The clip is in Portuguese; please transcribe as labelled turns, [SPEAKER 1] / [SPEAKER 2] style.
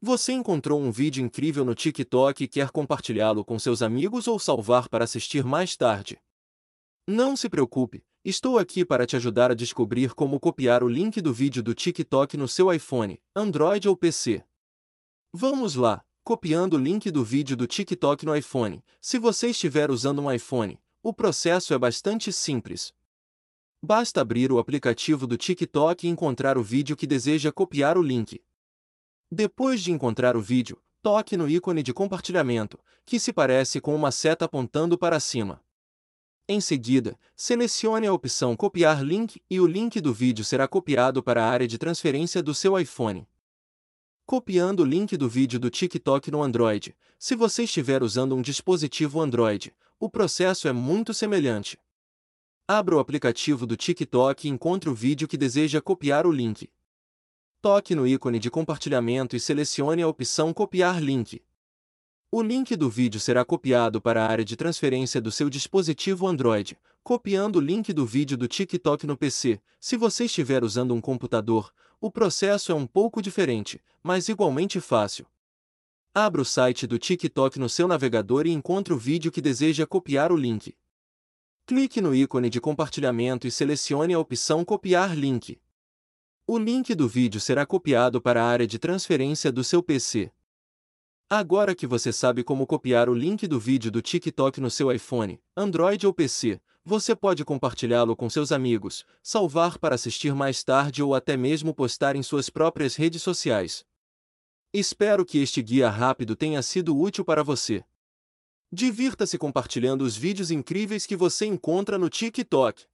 [SPEAKER 1] Você encontrou um vídeo incrível no TikTok e quer compartilhá-lo com seus amigos ou salvar para assistir mais tarde? Não se preocupe, estou aqui para te ajudar a descobrir como copiar o link do vídeo do TikTok no seu iPhone, Android ou PC. Vamos lá, copiando o link do vídeo do TikTok no iPhone. Se você estiver usando um iPhone, o processo é bastante simples. Basta abrir o aplicativo do TikTok e encontrar o vídeo que deseja copiar o link. Depois de encontrar o vídeo, toque no ícone de compartilhamento, que se parece com uma seta apontando para cima. Em seguida, selecione a opção Copiar link e o link do vídeo será copiado para a área de transferência do seu iPhone. Copiando o link do vídeo do TikTok no Android. Se você estiver usando um dispositivo Android, o processo é muito semelhante. Abra o aplicativo do TikTok e encontre o vídeo que deseja copiar o link. Toque no ícone de compartilhamento e selecione a opção Copiar link. O link do vídeo será copiado para a área de transferência do seu dispositivo Android, copiando o link do vídeo do TikTok no PC. Se você estiver usando um computador, o processo é um pouco diferente, mas igualmente fácil. Abra o site do TikTok no seu navegador e encontre o vídeo que deseja copiar o link. Clique no ícone de compartilhamento e selecione a opção Copiar link. O link do vídeo será copiado para a área de transferência do seu PC. Agora que você sabe como copiar o link do vídeo do TikTok no seu iPhone, Android ou PC, você pode compartilhá-lo com seus amigos, salvar para assistir mais tarde ou até mesmo postar em suas próprias redes sociais. Espero que este guia rápido tenha sido útil para você. Divirta-se compartilhando os vídeos incríveis que você encontra no TikTok.